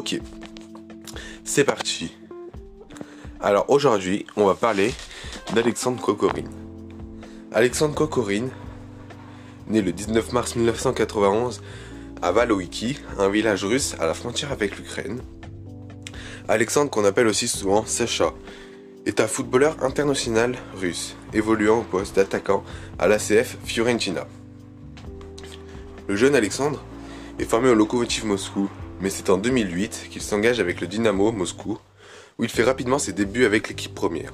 Ok, c'est parti. Alors aujourd'hui, on va parler d'Alexandre Kokorine. Alexandre Kokorine, né le 19 mars 1991 à Valoiki, un village russe à la frontière avec l'Ukraine. Alexandre, qu'on appelle aussi souvent Sacha, est un footballeur international russe, évoluant au poste d'attaquant à l'ACF Fiorentina. Le jeune Alexandre est formé au Lokomotiv Moscou mais c'est en 2008 qu'il s'engage avec le Dynamo Moscou, où il fait rapidement ses débuts avec l'équipe première.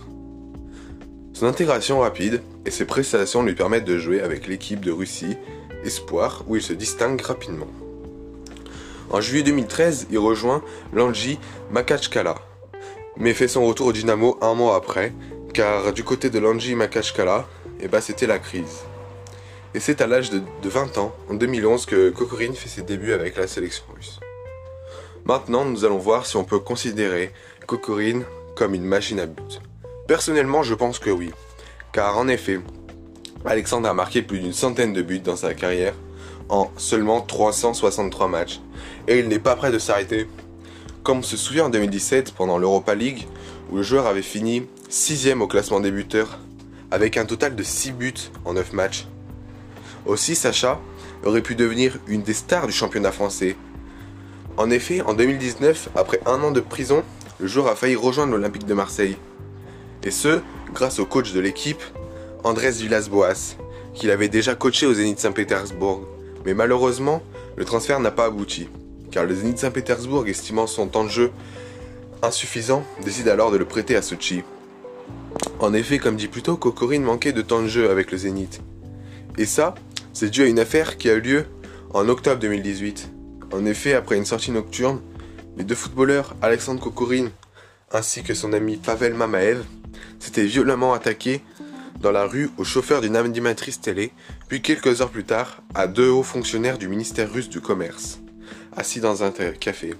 Son intégration rapide et ses prestations lui permettent de jouer avec l'équipe de Russie Espoir, où il se distingue rapidement. En juillet 2013, il rejoint l'Anji Makachkala, mais fait son retour au Dynamo un mois après, car du côté de l'Anji Makachkala, eh ben, c'était la crise. Et c'est à l'âge de, de 20 ans, en 2011, que Kokorin fait ses débuts avec la sélection russe. Maintenant, nous allons voir si on peut considérer Kokorine comme une machine à but. Personnellement, je pense que oui. Car en effet, Alexandre a marqué plus d'une centaine de buts dans sa carrière en seulement 363 matchs. Et il n'est pas prêt de s'arrêter. Comme on se souvient en 2017 pendant l'Europa League, où le joueur avait fini 6 au classement des buteurs, avec un total de 6 buts en 9 matchs. Aussi, Sacha aurait pu devenir une des stars du championnat français en effet, en 2019, après un an de prison, le joueur a failli rejoindre l'Olympique de Marseille. Et ce, grâce au coach de l'équipe, Andrés Villas-Boas, qu'il avait déjà coaché au Zénith Saint-Pétersbourg. Mais malheureusement, le transfert n'a pas abouti, car le Zénith Saint-Pétersbourg, estimant son temps de jeu insuffisant, décide alors de le prêter à Sochi. En effet, comme dit plus tôt, Kokorine manquait de temps de jeu avec le Zénith. Et ça, c'est dû à une affaire qui a eu lieu en octobre 2018. En effet, après une sortie nocturne, les deux footballeurs, Alexandre Kokorine ainsi que son ami Pavel Mamaev, s'étaient violemment attaqués dans la rue au chauffeur d'une animatrice télé, puis quelques heures plus tard à deux hauts fonctionnaires du ministère russe du Commerce, assis dans un café.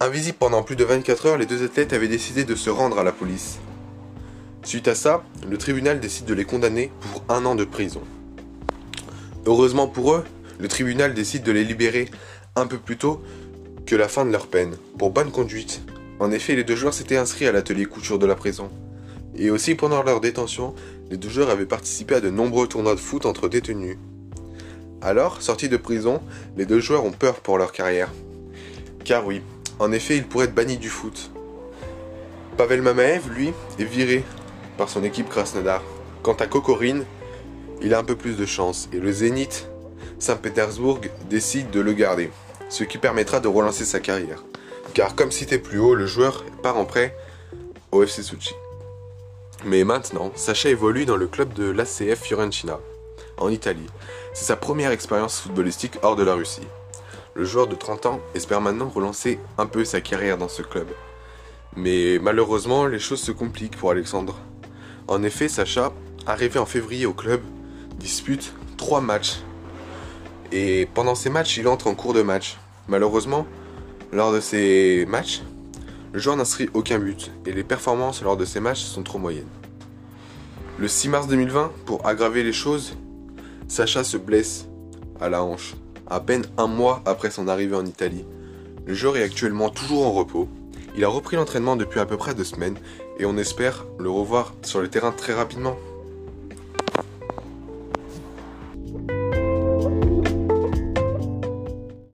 Invisibles pendant plus de 24 heures, les deux athlètes avaient décidé de se rendre à la police. Suite à ça, le tribunal décide de les condamner pour un an de prison. Heureusement pour eux, le tribunal décide de les libérer un peu plus tôt que la fin de leur peine, pour bonne conduite. En effet, les deux joueurs s'étaient inscrits à l'atelier couture de la prison. Et aussi pendant leur détention, les deux joueurs avaient participé à de nombreux tournois de foot entre détenus. Alors, sortis de prison, les deux joueurs ont peur pour leur carrière. Car oui, en effet, ils pourraient être bannis du foot. Pavel Mamaev, lui, est viré par son équipe Krasnodar. Quant à Kokorine, il a un peu plus de chance, et le Zénith Saint-Pétersbourg décide de le garder, ce qui permettra de relancer sa carrière. Car comme cité plus haut, le joueur part en prêt au FC Sochi. Mais maintenant, Sacha évolue dans le club de l'ACF Fiorentina, en Italie. C'est sa première expérience footballistique hors de la Russie. Le joueur de 30 ans espère maintenant relancer un peu sa carrière dans ce club. Mais malheureusement, les choses se compliquent pour Alexandre. En effet, Sacha, arrivé en février au club, dispute 3 matchs et pendant ces matchs, il entre en cours de match. Malheureusement, lors de ces matchs, le joueur n'inscrit aucun but et les performances lors de ces matchs sont trop moyennes. Le 6 mars 2020, pour aggraver les choses, Sacha se blesse à la hanche, à peine un mois après son arrivée en Italie. Le joueur est actuellement toujours en repos. Il a repris l'entraînement depuis à peu près deux semaines et on espère le revoir sur le terrain très rapidement.